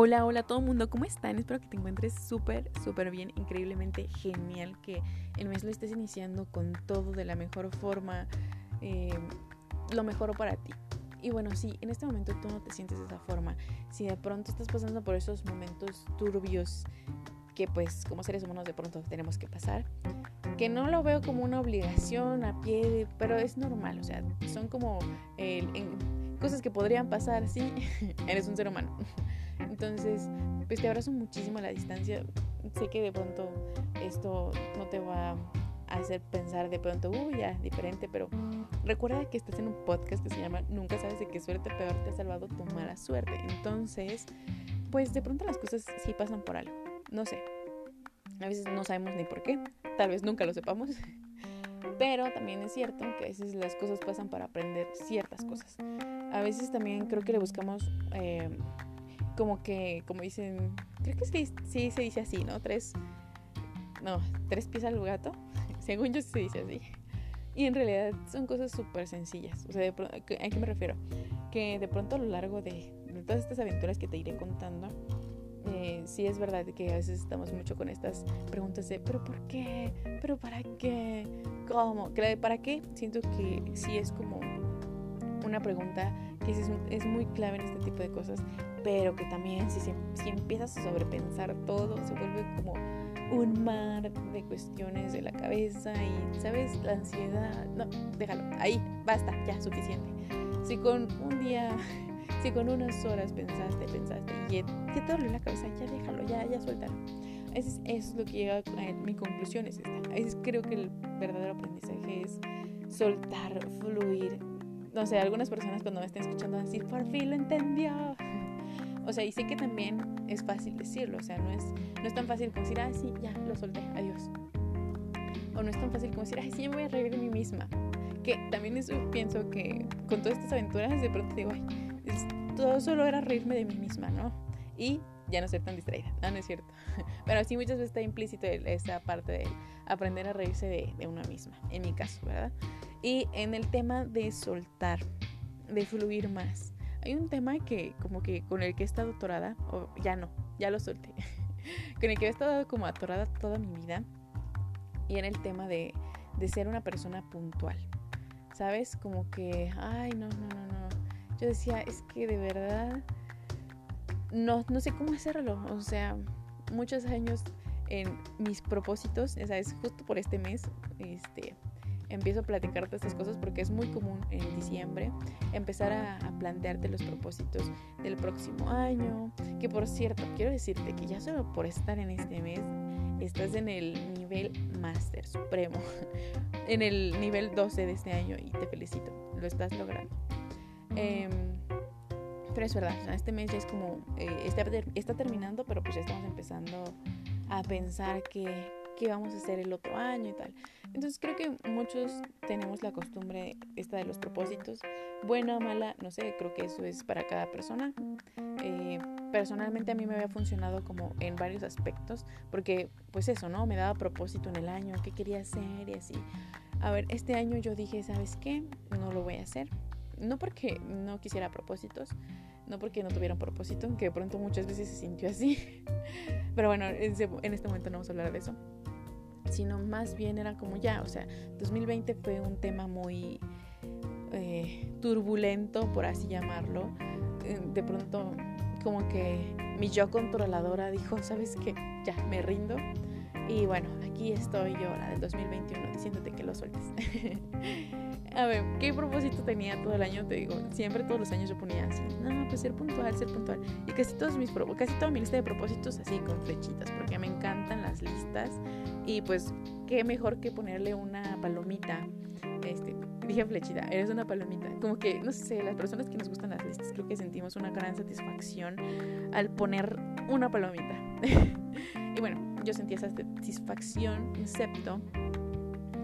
Hola, hola todo el mundo, ¿cómo están? Espero que te encuentres súper, súper bien, increíblemente genial, que el mes lo estés iniciando con todo de la mejor forma, eh, lo mejor para ti. Y bueno, si en este momento tú no te sientes de esa forma, si de pronto estás pasando por esos momentos turbios que pues como seres humanos de pronto tenemos que pasar, que no lo veo como una obligación a pie, pero es normal, o sea, son como cosas que podrían pasar, sí, eres un ser humano. Entonces, pues te abrazo muchísimo a la distancia. Sé que de pronto esto no te va a hacer pensar de pronto, uy, ya, diferente, pero recuerda que estás en un podcast que se llama Nunca sabes de qué suerte peor te ha salvado tu mala suerte. Entonces, pues de pronto las cosas sí pasan por algo. No sé. A veces no sabemos ni por qué. Tal vez nunca lo sepamos. Pero también es cierto que a veces las cosas pasan para aprender ciertas cosas. A veces también creo que le buscamos eh, como que, como dicen, creo que sí, sí se dice así, ¿no? Tres, no, tres pies al gato, según yo se dice así. Y en realidad son cosas súper sencillas. O sea, ¿a qué me refiero? Que de pronto a lo largo de, todas estas aventuras que te iré contando, eh, sí es verdad que a veces estamos mucho con estas preguntas de, ¿pero por qué? ¿pero para qué? ¿Cómo? ¿Para qué? Siento que sí es como una pregunta que es, es muy clave en este tipo de cosas pero que también si, si empiezas a sobrepensar todo, se vuelve como un mar de cuestiones de la cabeza y, ¿sabes? La ansiedad, no, déjalo, ahí, basta, ya, suficiente. Si con un día, si con unas horas pensaste, pensaste y ya, te dolió la cabeza, ya déjalo, ya, ya suéltalo. Eso es, es lo que llega a mi conclusión es esta. creo que el verdadero aprendizaje es soltar, fluir. No sé, algunas personas cuando me estén escuchando decir, por fin lo entendió. O sea, y sé que también es fácil decirlo, o sea, no es, no es tan fácil como decir, ah, sí, ya, lo solté, adiós. O no es tan fácil como decir, ay, sí, me voy a reír de mí misma. Que también eso pienso que con todas estas aventuras de pronto digo, ay, todo solo era reírme de mí misma, ¿no? Y ya no ser tan distraída, no, no es cierto. Pero sí muchas veces está implícito esa parte de aprender a reírse de, de una misma, en mi caso, ¿verdad? Y en el tema de soltar, de fluir más hay un tema que como que con el que he estado atorada, o ya no, ya lo solté, con el que he estado como atorada toda mi vida, y era el tema de, de ser una persona puntual. ¿Sabes? Como que, ay, no, no, no, no. Yo decía, es que de verdad, no, no sé cómo hacerlo. O sea, muchos años en mis propósitos, ¿sabes? Justo por este mes, este, empiezo a platicarte estas cosas porque es muy común en diciembre empezar a, plantearte los propósitos del próximo año. Que por cierto, quiero decirte que ya solo por estar en este mes estás en el nivel máster supremo, en el nivel 12 de este año y te felicito, lo estás logrando. Em, pero es verdad, este mes ya es como, eh, está, está terminando, pero pues ya estamos empezando a pensar que qué vamos a hacer el otro año y tal. Entonces creo que muchos tenemos la costumbre esta de los propósitos, buena o mala, no sé, creo que eso es para cada persona. Eh, personalmente a mí me había funcionado como en varios aspectos, porque pues eso, ¿no? Me daba propósito en el año, qué quería hacer y así. A ver, este año yo dije, ¿sabes qué? No lo voy a hacer. No porque no quisiera propósitos, no porque no tuviera un propósito, que de pronto muchas veces se sintió así. Pero bueno, en este momento no vamos a hablar de eso sino más bien era como ya, o sea, 2020 fue un tema muy eh, turbulento, por así llamarlo. Eh, de pronto, como que mi yo controladora dijo, ¿sabes qué? Ya, me rindo. Y bueno, aquí estoy yo, la del 2021, diciéndote que lo sueltes. a ver, ¿qué propósito tenía todo el año? Te digo, siempre todos los años yo ponía así, no, pues ser puntual, ser puntual. Y casi todos mis casi toda mi lista de propósitos así con flechitas, porque me encantan las listas. Y pues, qué mejor que ponerle una palomita. Este, dije flechita, eres una palomita. Como que, no sé, las personas que nos gustan las listas, creo que sentimos una gran satisfacción al poner una palomita. y bueno, yo sentí esa satisfacción, excepto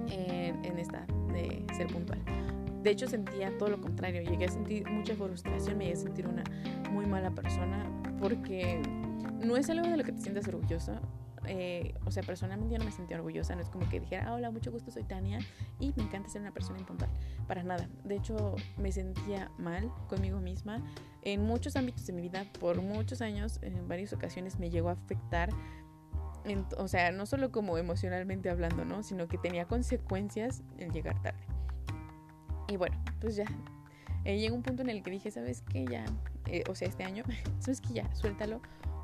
en, en esta de ser puntual. De hecho, sentía todo lo contrario. Llegué a sentir mucha frustración, me llegué a sentir una muy mala persona porque no es algo de lo que te sientas orgulloso. Eh, o sea, personalmente yo no me sentía orgullosa, no es como que dijera, hola, mucho gusto, soy Tania y me encanta ser una persona impuntual. Para nada. De hecho, me sentía mal conmigo misma en muchos ámbitos de mi vida, por muchos años, en varias ocasiones me llegó a afectar. o sea, no solo como emocionalmente hablando, ¿no? Sino que tenía consecuencias el llegar tarde. Y bueno, pues ya. Eh, llegó un punto en el que dije, ¿sabes qué? Ya, eh, o sea, este año, ¿sabes qué? Ya, suéltalo.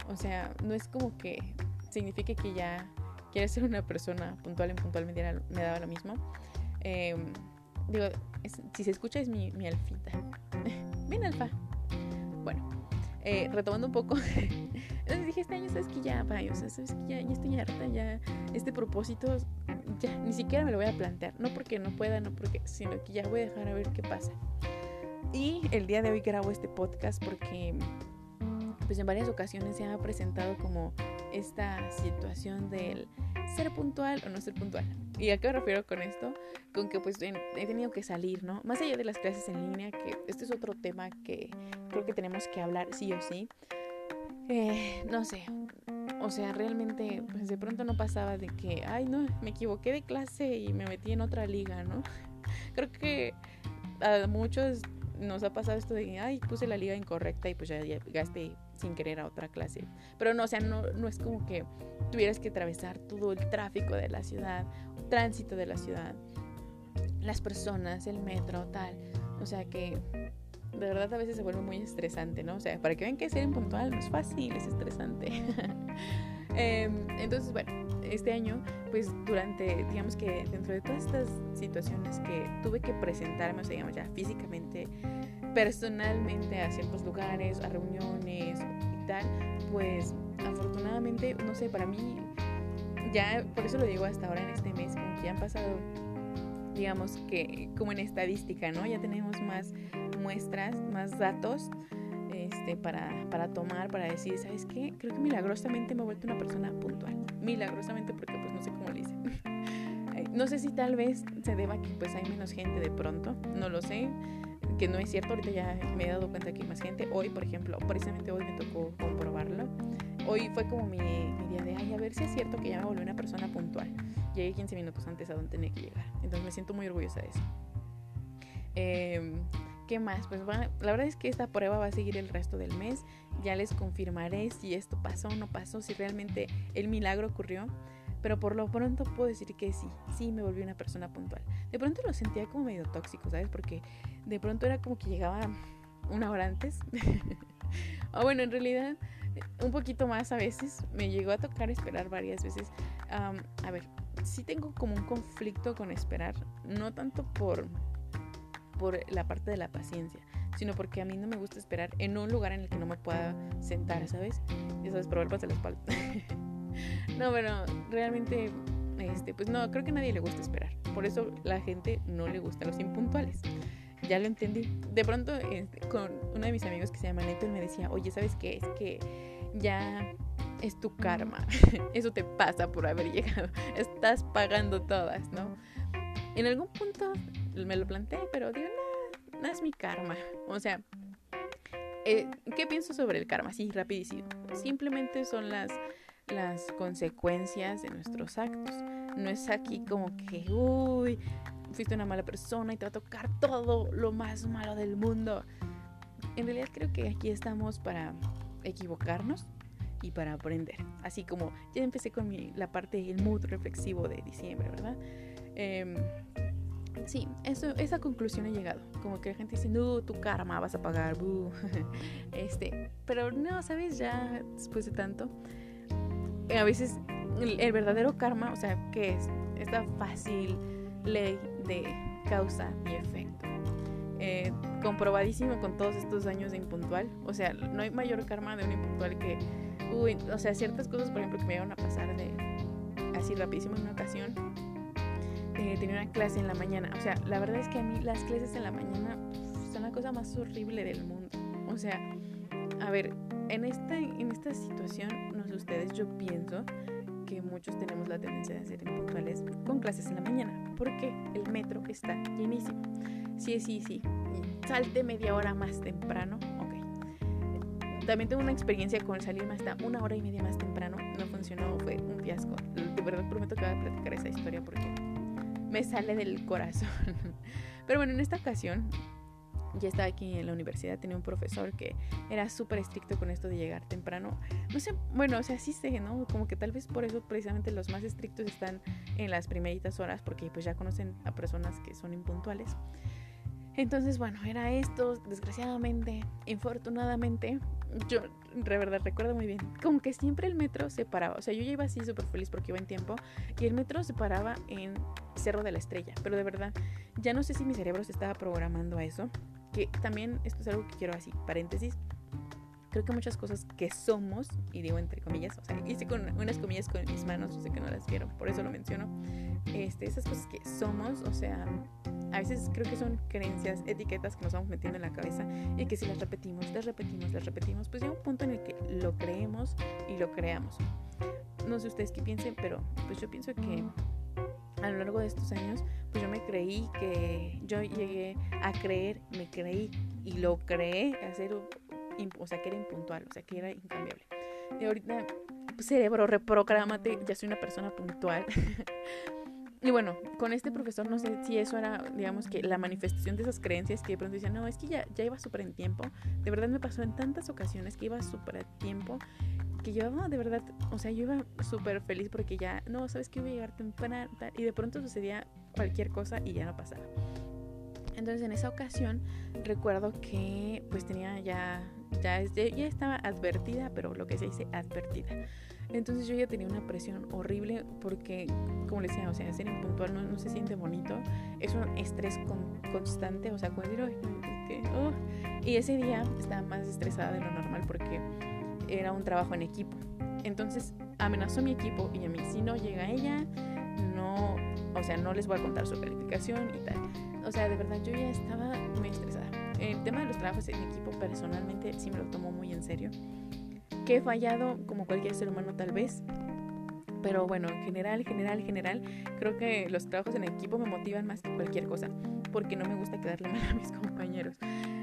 O sea, no es como que signifique que ya quieres ser una persona puntual, en puntual me, me daba lo mismo. Em, digo, si se escucha es mi, mi alfita. Bien alfa. Bueno, eh, retomando un poco. Entonces dije, este año, ¿sabes que Ya, vaya, o sea, ¿sabes que Ya, ya estoy harta, ya este propósito, ya, ni siquiera me lo voy a plantear. No porque no pueda, no porque, sino que ya voy a dejar a ver qué pasa. Y el día de hoy grabo este podcast porque pues en varias ocasiones se ha presentado como esta situación del ser puntual o no ser puntual. ¿Y a qué me refiero con esto? Con que pues he tenido que salir, ¿no? Más allá de las clases en línea, que este es otro tema que creo que tenemos que hablar sí o sí. Eh, no sé, o sea, realmente pues de pronto no pasaba de que, ay no, me equivoqué de clase y me metí en otra liga, ¿no? Creo que a muchos nos ha pasado esto de, ay, puse la liga incorrecta y pues ya llegaste sin querer a otra clase. Pero no, o sea, no, no es como que tuvieras que atravesar todo el tráfico de la ciudad, tránsito de la ciudad, las personas, el metro, tal. O sea que de verdad a veces se vuelve muy estresante, ¿no? O sea, para que vean que ser impuntual no es fácil, es estresante. Em, entonces, bueno, este año, pues durante, digamos que dentro de todas estas situaciones que tuve que presentarme, o sea, digamos ya físicamente, personalmente a ciertos lugares, a reuniones y tal, pues afortunadamente, no sé, para mí, ya, por eso lo digo hasta ahora en este mes, como que ya han pasado, digamos que como en estadística, ¿no? Ya tenemos más muestras, más datos este, para, para tomar, para decir, ¿sabes qué? Creo que milagrosamente me he vuelto una persona puntual. Milagrosamente porque pues no sé cómo lo hice. no sé si tal vez se deba a que pues hay menos gente de pronto, no lo sé que no es cierto, ahorita ya me he dado cuenta que hay más gente. Hoy, por ejemplo, precisamente hoy me tocó comprobarlo. Hoy fue como mi, día de, ay, a ver si es cierto que ya me volví una persona puntual. Llegué 15 minutos antes a donde tenía que llegar. Entonces me siento muy orgullosa de eso. Em, ¿Qué más? Pues la verdad es que esta prueba va a seguir el resto del mes. Ya les confirmaré si esto pasó o no pasó, si realmente el milagro ocurrió. Pero por lo pronto puedo decir que sí, sí me volví una persona puntual. De pronto lo sentía como medio tóxico, ¿sabes? Porque de pronto era como que llegaba una hora antes. o bueno, en realidad un poquito más a veces. Me llegó a tocar esperar varias veces. a ver, sí tengo como un conflicto con esperar. No tanto por, por la parte de la paciencia, sino porque a mí no me gusta esperar en un lugar en el que no me pueda sentar, ¿sabes? Eso es probar de la espalda. no, pero realmente, este, pues no, creo que a nadie le gusta esperar. Por eso la gente no le gusta los impuntuales. Ya lo entendí. De pronto, este, con uno de mis amigos que se llama Neto, me decía, oye, ¿sabes qué? Es que ya es tu karma. Eso te pasa por haber llegado. Estás pagando todas, ¿no? En algún punto me lo planteé, pero digo, no, no es mi karma. O sea, eh, ¿qué pienso sobre el karma? Sí, rapidísimo. Simplemente son las las consecuencias de nuestros actos. No es aquí como que, uy, fuiste una mala persona y te va a tocar todo lo más malo del mundo. En realidad creo que aquí estamos para equivocarnos y para aprender. Así como ya empecé con mi, la parte, el mood reflexivo de diciembre, ¿verdad? Eh, sí, eso, esa conclusión he llegado. Como que la gente dice, no, tu karma vas a pagar, este, pero no, ¿sabes? Ya después de tanto, a veces el, verdadero karma, o sea, ¿qué es? Esta fácil ley de causa y efecto. Eh, comprobadísimo con todos estos años de impuntual. O sea, no hay mayor karma de un impuntual que, uy, o sea, ciertas cosas, por ejemplo, que me iban a pasar de así rapidísimo en una ocasión. Eh, tenía una clase en la mañana. O sea, la verdad es que a mí las clases en la mañana son la cosa más horrible del mundo. O sea, a ver, en esta, en esta situación, no sé ustedes, yo pienso que muchos tenemos la tendencia de ser impuntuales con clases en la mañana, porque el metro está llenísimo. Sí, sí, sí. Salte media hora más temprano, ok. También tuve una experiencia con salirme hasta una hora y media más temprano. No funcionó, fue un fiasco. De verdad prometo que voy a platicar esa historia porque me sale del corazón. Pero bueno, en esta ocasión ya estaba aquí en la universidad, tenía un profesor que era súper estricto con esto de llegar temprano. No sé, bueno, o sea, sí sé, ¿no? Como que tal vez por eso precisamente los más estrictos están en las primeritas horas, porque pues ya conocen a personas que son impuntuales. Entonces, bueno, era esto, desgraciadamente, infortunadamente, yo de verdad recuerdo muy bien, como que siempre el metro se paraba, o sea, yo ya iba así súper feliz porque iba en tiempo, y el metro se paraba en Cerro de la Estrella, pero de verdad, ya no sé si mi cerebro se estaba programando a eso, que también esto es algo que quiero así, paréntesis, creo que muchas cosas que somos, y digo entre comillas, o sea, hice con unas comillas con mis manos, sé que no las vieron, por eso lo menciono, este, esas cosas que somos, o sea, a veces creo que son creencias, etiquetas que nos vamos metiendo en la cabeza y que si las repetimos, las repetimos, las repetimos, pues llega un punto en el que lo creemos y lo creamos. No sé ustedes qué piensen, pero pues yo pienso que a lo largo de estos años, pues yo me creí que yo llegué a creer, me creí y lo creé, hacer, o sea, que era impuntual, o sea, que era incambiable. Y ahorita, pues, cerebro, reprográmate, ya soy una persona puntual. y bueno, con este profesor no sé si eso era, digamos que la manifestación de esas creencias que de pronto decían, no, es que ya, ya iba súper en tiempo. De verdad me pasó en tantas ocasiones que iba súper a tiempo que yo de verdad, o sea, yo iba súper feliz porque ya, no, sabes que voy a llegar temprano y de pronto sucedía cualquier cosa y ya no pasaba. Entonces en esa ocasión recuerdo que pues tenía ya, ya, ya estaba advertida, pero lo que se dice advertida. Entonces yo ya tenía una presión horrible porque, como les decía, o sea, ser impuntual no, no se siente bonito, es un estrés constante, o sea, cuando digo, oh". y ese día estaba más estresada de lo normal porque era un trabajo en equipo. Entonces amenazó mi equipo y a mí, si no llega ella, o sea, no les voy a contar su calificación y tal. O sea, de verdad yo ya estaba muy estresada. El tema de los trabajos en equipo personalmente sí me lo tomo muy en serio. Que he fallado como cualquier ser humano tal vez. Pero bueno, en general, general, general, creo que los trabajos en equipo me motivan más que cualquier cosa. Porque no me gusta quedarle mal a mis compañeros.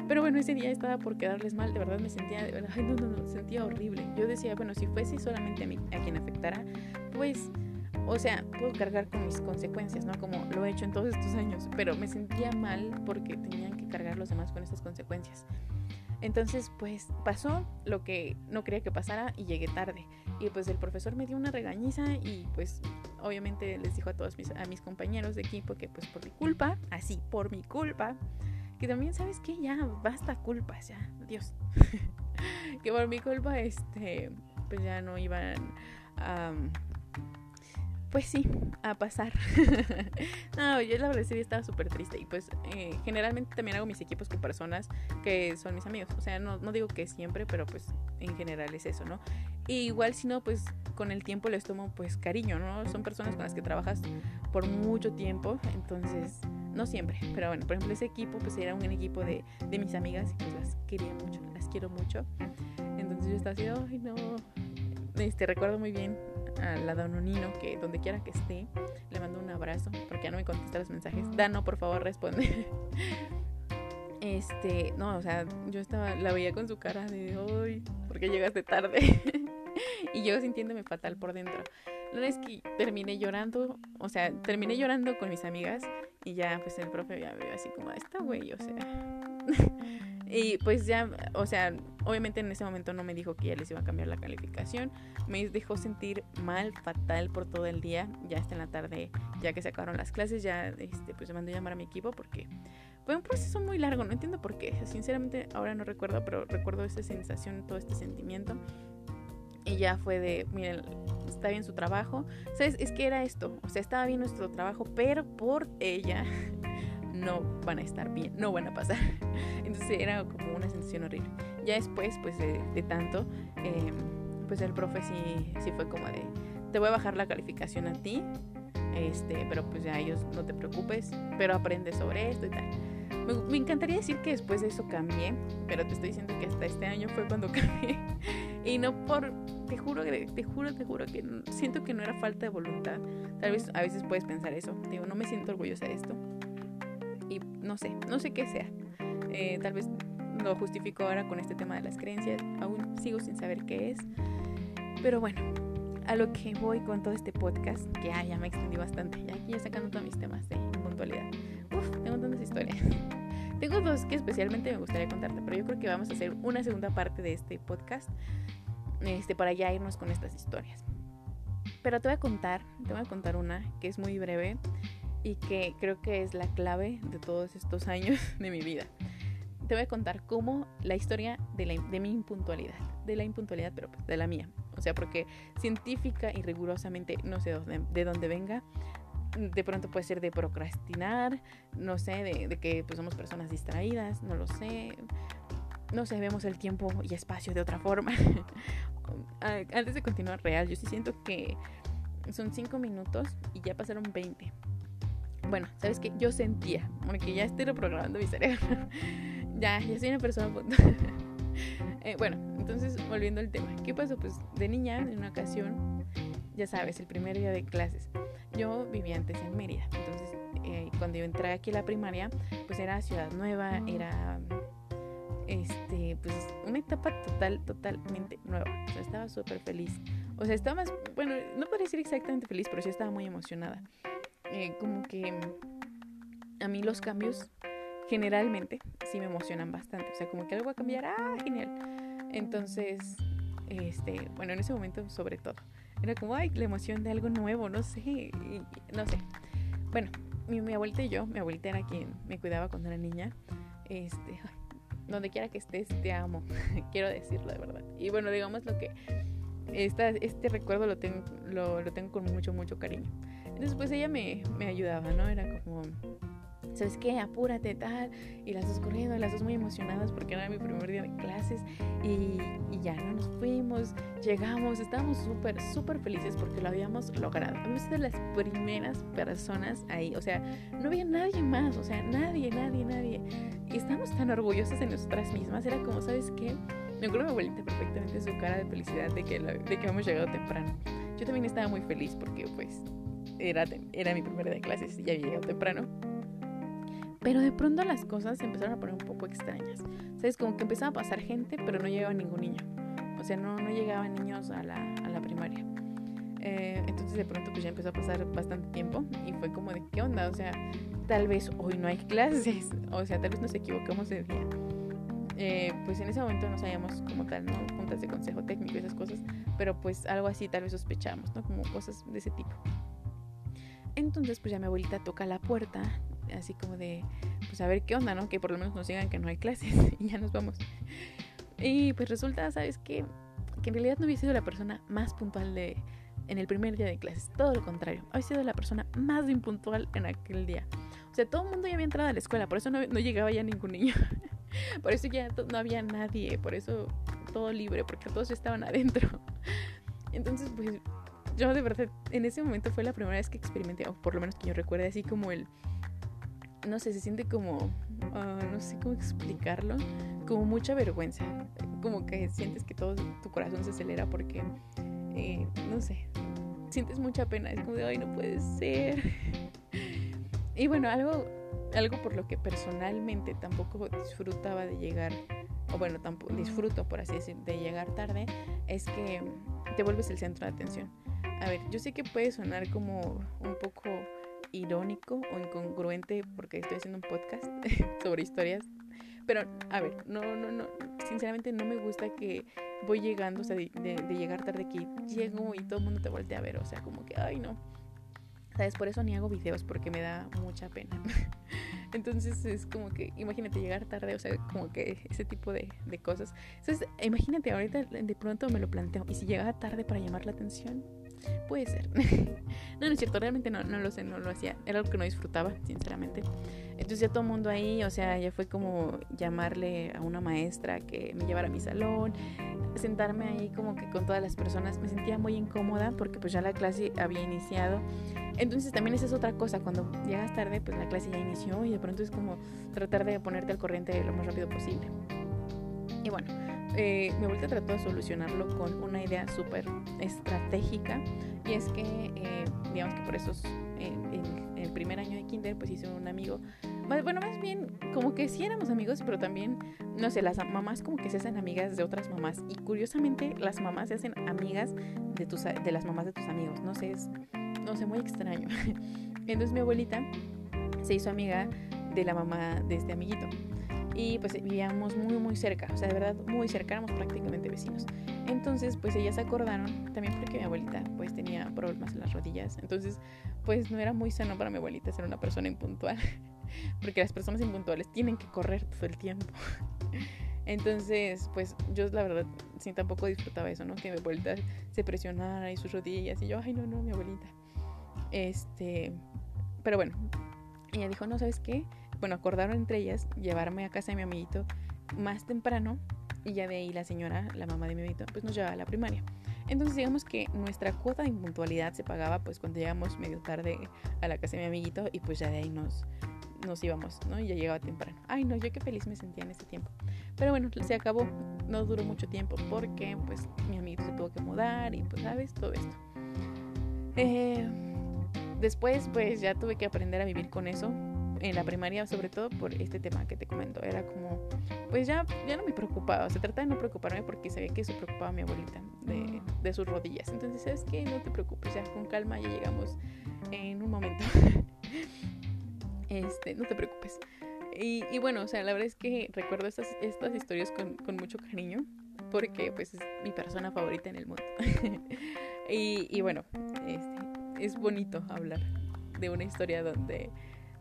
Pero bueno, ese día estaba por quedarles mal, de verdad me sentía, de verdad, no, no, no, sentía horrible. Yo decía, bueno, si fuese solamente a mí a quien afectara, pues, o sea, puedo cargar con mis consecuencias, ¿no? Como lo he hecho en todos estos años, pero me sentía mal porque tenían que cargar los demás con estas consecuencias. Entonces, pues pasó lo que no quería que pasara y llegué tarde. Y pues el profesor me dio una regañiza y pues obviamente les dijo a todos mis, a mis compañeros de equipo que pues por mi culpa, así por mi culpa, que también, ¿sabes que Ya basta culpas, ya, Dios. que por mi culpa, este, pues ya no iban a... pues sí, a pasar. no, yo la verdad sí estaba súper triste. Y pues eh, generalmente también hago mis equipos con personas que son mis amigos. O sea, no, no digo que siempre, pero pues en general es eso, ¿no? Y igual si no, pues con el tiempo les tomo pues cariño, ¿no? Son personas con las que trabajas por mucho tiempo. Entonces no siempre, pero bueno, por ejemplo ese equipo pues era un equipo de, de mis amigas y pues las quería mucho, las quiero mucho. Entonces yo estaba así, ay no, este, recuerdo muy bien a la Danonino que donde quiera que esté le mando un abrazo porque ya no me contesta los mensajes. Dano, por favor, responde. Este, no, o sea, yo estaba, la veía con su cara de hoy, porque llegaste tarde. y yo sintiéndome fatal por dentro. La verdad es que terminé llorando, o sea, terminé llorando con mis amigas y ya, pues el profe ya me vio así como, esta güey, o sea. y pues ya, o sea, obviamente en ese momento no me dijo que ya les iba a cambiar la calificación. Me dejó sentir mal, fatal por todo el día. Ya hasta en la tarde, ya que se acabaron las clases, ya este, pues me mandó a llamar a mi equipo porque fue un proceso muy largo. No entiendo por qué. Sinceramente, ahora no recuerdo, pero recuerdo esa sensación, todo este sentimiento. Y ya fue de, miren, está bien su trabajo. ¿Sabes? Es que era esto. O sea, estaba bien nuestro trabajo, pero por ella no van a estar bien, no van a pasar. Entonces era como una sensación horrible. Ya después, pues de, tanto, em, pues el profe sí, sí fue como de, te voy a bajar la calificación a ti, este, pero pues ya ellos no te preocupes, pero aprende sobre esto y tal. Me, me, encantaría decir que después de eso cambié, pero te estoy diciendo que hasta este año fue cuando cambié. Y no por, te juro, te juro, te juro que siento que no era falta de voluntad. Tal vez a veces puedes pensar eso. Digo, no me siento orgullosa de esto. No sé, no sé qué sea. Eh, tal vez lo justifico ahora con este tema de las creencias, aún sigo sin saber qué es. Pero bueno, a lo que voy con todo este podcast, que ah, ya me extendí bastante, ya aquí ya sacando todos mis temas de puntualidad. Uf, tengo tantas historias. tengo dos que especialmente me gustaría contarte, pero yo creo que vamos a hacer una segunda parte de este podcast este, para ya irnos con estas historias. Pero te voy a contar, te voy a contar una que es muy breve y que creo que es la clave de todos estos años de mi vida. Te voy a contar cómo la historia de, la, de mi impuntualidad, de la impuntualidad, pero pues, de la mía. O sea, porque científica y rigurosamente no sé de dónde venga, de pronto puede ser de procrastinar, no sé, de, de, que pues, somos personas distraídas, no lo sé. No sé, vemos el tiempo y espacio de otra forma. Antes de continuar real, yo sí siento que son 5 minutos y ya pasaron 20. Bueno, ¿sabes qué? Yo sentía, porque ya estoy reprogramando mi cerebro. ya, ya soy una persona eh, bueno, entonces volviendo al tema. ¿Qué pasó? Pues de niña, en una ocasión, ya sabes, el primer día de clases. Yo vivía antes en Mérida. Entonces, eh, cuando yo entré aquí a la primaria, pues era ciudad nueva, era este, pues una etapa total, totalmente nueva. O sea, estaba súper feliz. O sea, estaba más, bueno, no podría decir exactamente feliz, pero sí estaba muy emocionada. Eh, como que a mí los cambios generalmente sí me emocionan bastante. O sea, como que algo va a cambiar, ah, genial. Entonces, este, bueno, en ese momento sobre todo. Era como, ay, la emoción de algo nuevo, no sé, no sé. Bueno, mi, mi, abuelita y yo, mi abuelita era quien me cuidaba cuando era niña. Este, donde quiera que estés, te amo. Quiero decirlo de verdad. Y bueno, digamos lo que esta, este recuerdo lo tengo, lo, lo, tengo con mucho, mucho cariño. Entonces, pues ella me, me ayudaba, ¿no? Era como, ¿sabes qué? Apúrate, tal. Y las dos corriendo, las dos muy emocionadas porque era mi primer día de clases. Y, y ya no nos fuimos, llegamos, estábamos súper, súper felices porque lo habíamos logrado. Habíamos sido las primeras personas ahí. O sea, no había nadie más, o sea, nadie, nadie, nadie. Y estábamos tan orgullosas de nosotras mismas. Era como, ¿sabes qué? Me acuerdo mi abuelita perfectamente su cara de felicidad de que, de que hemos llegado temprano. Yo también estaba muy feliz porque, pues, era, era mi primer día de clases y ya había llegado temprano. Pero de pronto las cosas se empezaron a poner un poco extrañas. ¿Sabes? Como que empezaba a pasar gente, pero no llegaba ningún niño. O sea, no, no llegaban niños a la, a la primaria. Eh, entonces de pronto pues ya empezó a pasar bastante tiempo y fue como de qué onda, o sea, tal vez hoy no hay clases, o sea, tal vez nos equivocamos de día. Eh, pues en ese momento no sabíamos como tal, ¿no? Juntas de consejo técnico y esas cosas, pero pues algo así tal vez sospechamos, ¿no? Como cosas de ese tipo. Entonces pues ya mi abuelita toca la puerta, así como de, pues a ver qué onda, ¿no? Que por lo menos nos digan que no hay clases y ya nos vamos. Y pues resulta, ¿sabes qué? Que en realidad no había sido la persona más puntual de, en el primer día de clases. Todo lo contrario, había sido la persona más impuntual en aquel día. O sea, todo el mundo ya había entrado a la escuela, por eso no, no llegaba ya ningún niño. por eso ya no había nadie, por eso todo libre, porque todos estaban adentro. Entonces, pues yo de verdad, en ese momento fue la primera vez que experimenté, o por lo menos que yo recuerde, así como el, no sé, se siente como, uh, no sé cómo explicarlo, como mucha vergüenza, como que sientes que todo tu corazón se acelera porque, eh, no sé, sientes mucha pena, es como de, ay, no puede ser. Y bueno, algo, algo por lo que personalmente tampoco disfrutaba de llegar, o bueno, tampoco disfruto, por así decir, de llegar tarde, es que te vuelves el centro de atención. A ver, yo sé que puede sonar como un poco irónico o incongruente porque estoy haciendo un podcast sobre historias. Pero, a ver, no, no, no, sinceramente no me gusta que voy llegando, o sea, de, llegar tarde que llego y todo el mundo te voltea a ver, o sea, como que, ay, no. ¿Sabes? Por eso ni hago videos porque me da mucha pena. Entonces es como que, imagínate llegar tarde, o sea, como que ese tipo de cosas. Entonces, imagínate, ahorita de pronto me lo planteo, ¿y si llegaba tarde para llamar la atención? Puede ser. no, no es cierto, realmente no, no lo sé, no lo hacía. Era algo que no disfrutaba, sinceramente. Entonces ya todo el mundo ahí, o sea, ya fue como llamarle a una maestra que me llevara a mi salón, sentarme ahí como que con todas las personas. Me sentía muy incómoda porque pues ya la clase había iniciado. Entonces también esa es otra cosa, cuando llegas tarde, pues la clase ya inició y de pronto es como tratar de ponerte al corriente lo más rápido posible. Y bueno, eh, mi abuelita trató de solucionarlo con una idea súper estratégica y es que, eh, digamos que por esos, en el primer año de kinder, pues hice un amigo bueno, más bien como que sí éramos amigos, pero también, no sé, las mamás como que se hacen amigas de otras mamás. Y curiosamente las mamás se hacen amigas de, tus, de las mamás de tus amigos. No sé, es, no sé, muy extraño. Entonces mi abuelita se hizo amiga de la mamá de este amiguito. Y pues vivíamos muy, muy cerca, o sea, de verdad, muy cerca, éramos prácticamente vecinos. Entonces, pues ellas acordaron, también porque mi abuelita pues tenía problemas en las rodillas. Entonces, pues no era muy sano para mi abuelita ser una persona impuntual. porque las personas impuntuales tienen que correr todo el tiempo. Entonces, pues yo la verdad sí tampoco disfrutaba eso, ¿no? Que mi abuelita se presionara y sus rodillas y yo, ay, no, no, mi abuelita. Este, pero bueno, ella dijo, no, ¿sabes qué? Bueno, acordaron entre ellas llevarme a casa de mi amiguito más temprano y ya de ahí la señora, la mamá de mi amiguito, pues nos llevaba a la primaria. Entonces digamos que nuestra cuota de impuntualidad se pagaba pues cuando llegamos medio tarde a la casa de mi amiguito y pues ya de ahí nos, nos íbamos, ¿no? Y ya llegaba temprano. Ay, no, yo qué feliz me sentía en ese tiempo. Pero bueno, se acabó, no duró mucho tiempo porque pues mi amiguito se tuvo que mudar y pues sabes, todo esto. Eh, Después, pues ya tuve que aprender a vivir con eso. En la primaria, sobre todo por este tema que te comento. Era como, pues ya, ya no me preocupaba. Se trata de no preocuparme porque sabía que se preocupaba mi abuelita de, de sus rodillas. Entonces, ¿sabes qué? No te preocupes, ya con calma ya llegamos en un momento. este, no te preocupes. Y, y, bueno, o sea, la verdad es que recuerdo estas, estas historias con, con mucho cariño porque pues es mi persona favorita en el mundo. y, y, bueno, este, es bonito hablar de una historia donde,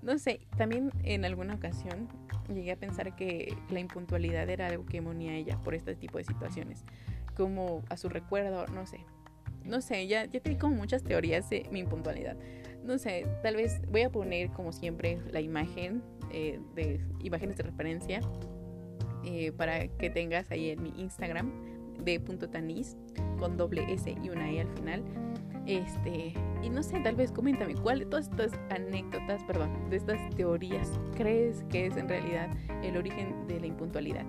no sé, también en alguna ocasión llegué a pensar que la impuntualidad era algo que monía ella por este tipo de situaciones, como a su recuerdo, no sé. No sé, ya, ya tengo como muchas teorías de mi impuntualidad. No sé, tal vez voy a poner como siempre la imagen eh, de imágenes de referencia eh, para que tengas ahí en mi Instagram de punto tanis con doble S y una E al final. Este, y no sé, tal vez coméntame cuál de todas estas anécdotas, perdón, de estas teorías crees que es en realidad el origen de la impuntualidad.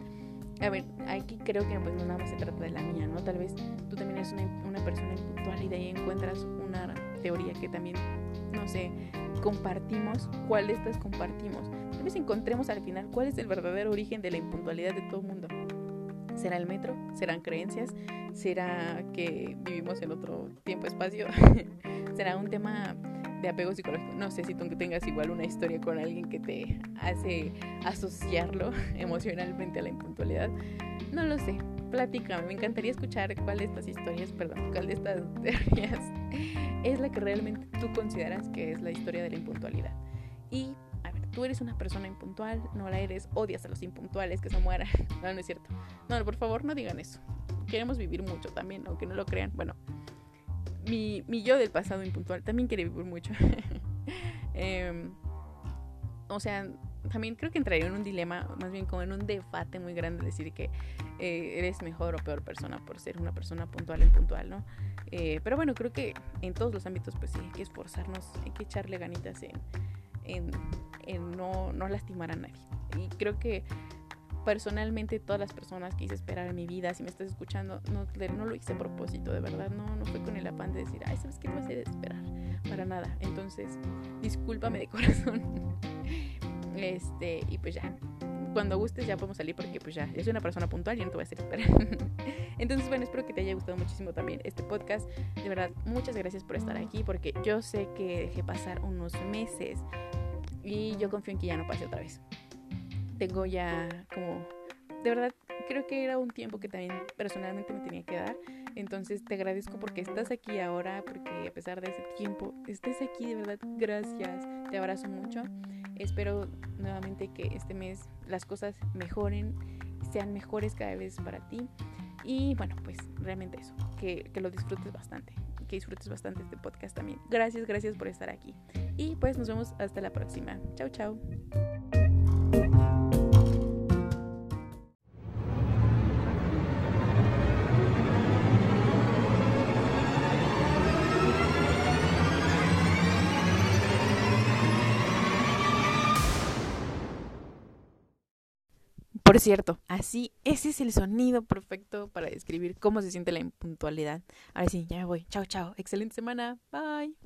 A ver, aquí creo que pues no nada más se trata de la mía, ¿no? Tal vez tú también eres una, una persona impuntual y de ahí encuentras una teoría que también, no sé, compartimos. ¿Cuál de estas compartimos? Tal vez encontremos al final cuál es el verdadero origen de la impuntualidad de todo el mundo. ¿Será el metro? ¿Serán creencias? ¿Será que vivimos en otro tiempo-espacio? ¿Será un tema de apego psicológico? No sé si tú tengas igual una historia con alguien que te hace asociarlo emocionalmente a la impuntualidad. No lo sé. Platícame, me encantaría escuchar cuál de estas historias, perdón, cuál de estas teorías es la que realmente tú consideras que es la historia de la impuntualidad. Y tú eres una persona impuntual, no la eres, odias a los impuntuales, que se mueran. No, no es cierto. No, por favor, no digan eso. Queremos vivir mucho también, aunque no lo crean. Bueno, mi, mi yo del pasado impuntual también quiere vivir mucho. eh, o sea, también creo que entraría en un dilema, más bien como en un debate muy grande, decir que eh, eres mejor o peor persona por ser una persona puntual o impuntual, ¿no? Eh, pero bueno, creo que en todos los ámbitos, pues sí, hay que esforzarnos, hay que echarle ganitas en, en, no, no lastimar a nadie. Y creo que personalmente todas las personas que hice esperar en mi vida, si me estás escuchando, no, no lo hice a propósito, de verdad, no, no fue con el afán de decir, ay, ¿sabes qué te vas a esperar? Para nada. Entonces, discúlpame de corazón. este, y pues ya, cuando gustes ya podemos salir porque pues ya, yo soy una persona puntual y no te voy a hacer esperar. Entonces, bueno, espero que te haya gustado muchísimo también este podcast. De verdad, muchas gracias por estar aquí porque yo sé que dejé pasar unos meses y yo confío en que ya no pase otra vez. Tengo ya como, de verdad, creo que era un tiempo que también personalmente me tenía que dar. Entonces te agradezco porque estás aquí ahora, porque a pesar de ese tiempo, estés aquí, de verdad, gracias. Te abrazo mucho. Espero nuevamente que este mes las cosas mejoren, sean mejores cada vez para ti. Y bueno, pues realmente eso, que, que lo disfrutes bastante que disfrutes bastante este podcast también. Gracias, gracias por estar aquí. Y pues nos vemos hasta la próxima. Chao, chao. Por cierto, así, ese es el sonido perfecto para describir cómo se siente la impuntualidad. Ahora sí, ya me voy. Chao, chao. Excelente semana. Bye.